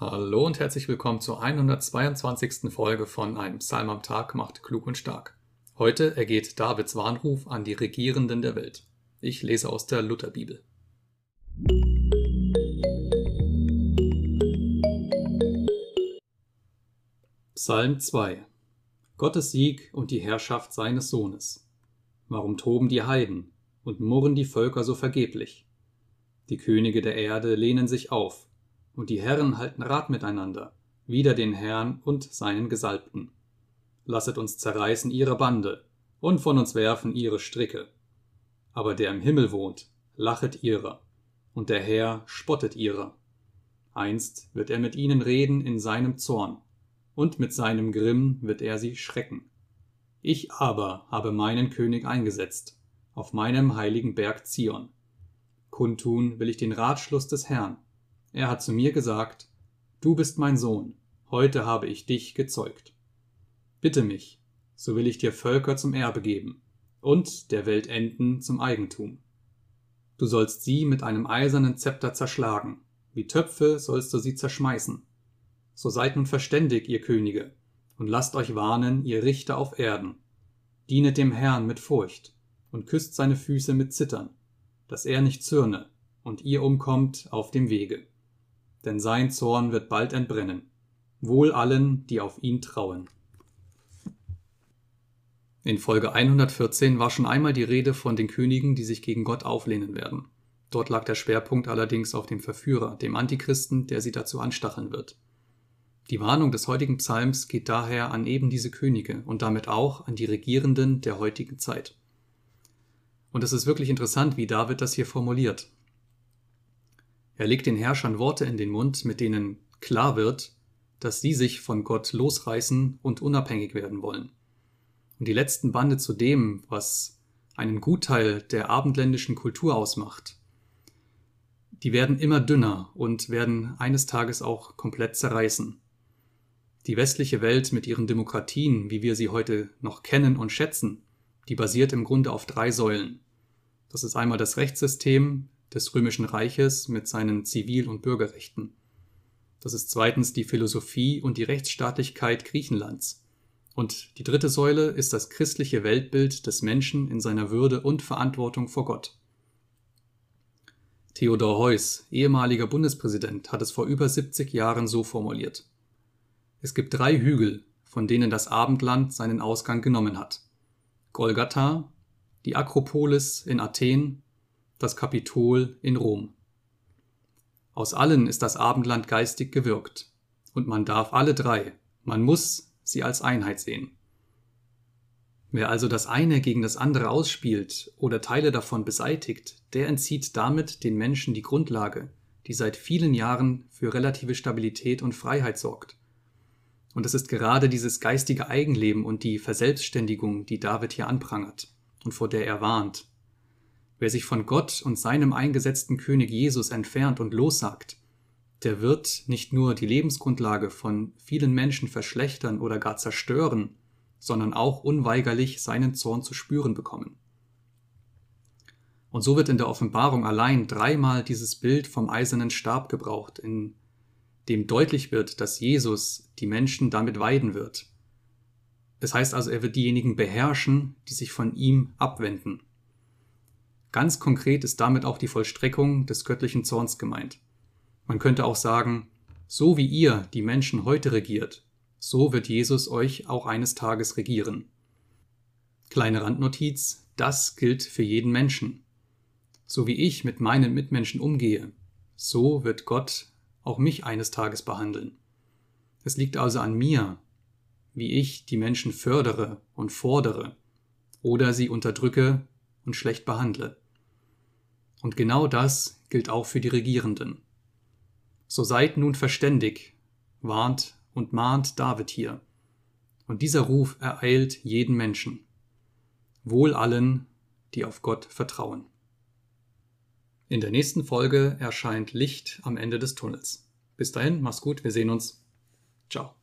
Hallo und herzlich willkommen zur 122. Folge von Einem Psalm am Tag macht klug und stark. Heute ergeht Davids Warnruf an die Regierenden der Welt. Ich lese aus der Lutherbibel. Psalm 2 Gottes Sieg und die Herrschaft seines Sohnes. Warum toben die Heiden und murren die Völker so vergeblich? Die Könige der Erde lehnen sich auf und die Herren halten Rat miteinander, wider den Herrn und seinen Gesalbten. Lasset uns zerreißen ihre Bande und von uns werfen ihre Stricke. Aber der im Himmel wohnt, lachet ihrer, und der Herr spottet ihrer. Einst wird er mit ihnen reden in seinem Zorn, und mit seinem Grimm wird er sie schrecken. Ich aber habe meinen König eingesetzt, auf meinem heiligen Berg Zion. Kundtun will ich den Ratschluss des Herrn, er hat zu mir gesagt, Du bist mein Sohn, heute habe ich dich gezeugt. Bitte mich, so will ich dir Völker zum Erbe geben und der Welt Enden zum Eigentum. Du sollst sie mit einem eisernen Zepter zerschlagen, wie Töpfe sollst du sie zerschmeißen. So seid nun verständig, ihr Könige, und lasst euch warnen, ihr Richter auf Erden. Dienet dem Herrn mit Furcht und küsst seine Füße mit Zittern, dass er nicht zürne und ihr umkommt auf dem Wege denn sein Zorn wird bald entbrennen. Wohl allen, die auf ihn trauen. In Folge 114 war schon einmal die Rede von den Königen, die sich gegen Gott auflehnen werden. Dort lag der Schwerpunkt allerdings auf dem Verführer, dem Antichristen, der sie dazu anstacheln wird. Die Warnung des heutigen Psalms geht daher an eben diese Könige und damit auch an die Regierenden der heutigen Zeit. Und es ist wirklich interessant, wie David das hier formuliert. Er legt den Herrschern Worte in den Mund, mit denen klar wird, dass sie sich von Gott losreißen und unabhängig werden wollen. Und die letzten Bande zu dem, was einen Gutteil der abendländischen Kultur ausmacht, die werden immer dünner und werden eines Tages auch komplett zerreißen. Die westliche Welt mit ihren Demokratien, wie wir sie heute noch kennen und schätzen, die basiert im Grunde auf drei Säulen. Das ist einmal das Rechtssystem, des Römischen Reiches mit seinen Zivil- und Bürgerrechten. Das ist zweitens die Philosophie und die Rechtsstaatlichkeit Griechenlands. Und die dritte Säule ist das christliche Weltbild des Menschen in seiner Würde und Verantwortung vor Gott. Theodor Heuss, ehemaliger Bundespräsident, hat es vor über 70 Jahren so formuliert. Es gibt drei Hügel, von denen das Abendland seinen Ausgang genommen hat. Golgatha, die Akropolis in Athen das Kapitol in Rom. Aus allen ist das Abendland geistig gewirkt, und man darf alle drei, man muss sie als Einheit sehen. Wer also das eine gegen das andere ausspielt oder Teile davon beseitigt, der entzieht damit den Menschen die Grundlage, die seit vielen Jahren für relative Stabilität und Freiheit sorgt. Und es ist gerade dieses geistige Eigenleben und die Verselbstständigung, die David hier anprangert und vor der er warnt. Wer sich von Gott und seinem eingesetzten König Jesus entfernt und lossagt, der wird nicht nur die Lebensgrundlage von vielen Menschen verschlechtern oder gar zerstören, sondern auch unweigerlich seinen Zorn zu spüren bekommen. Und so wird in der Offenbarung allein dreimal dieses Bild vom eisernen Stab gebraucht, in dem deutlich wird, dass Jesus die Menschen damit weiden wird. Es heißt also, er wird diejenigen beherrschen, die sich von ihm abwenden. Ganz konkret ist damit auch die Vollstreckung des göttlichen Zorns gemeint. Man könnte auch sagen, so wie ihr die Menschen heute regiert, so wird Jesus euch auch eines Tages regieren. Kleine Randnotiz, das gilt für jeden Menschen. So wie ich mit meinen Mitmenschen umgehe, so wird Gott auch mich eines Tages behandeln. Es liegt also an mir, wie ich die Menschen fördere und fordere oder sie unterdrücke und schlecht behandle. Und genau das gilt auch für die Regierenden. So seid nun verständig, warnt und mahnt David hier. Und dieser Ruf ereilt jeden Menschen. Wohl allen, die auf Gott vertrauen. In der nächsten Folge erscheint Licht am Ende des Tunnels. Bis dahin, mach's gut, wir sehen uns. Ciao.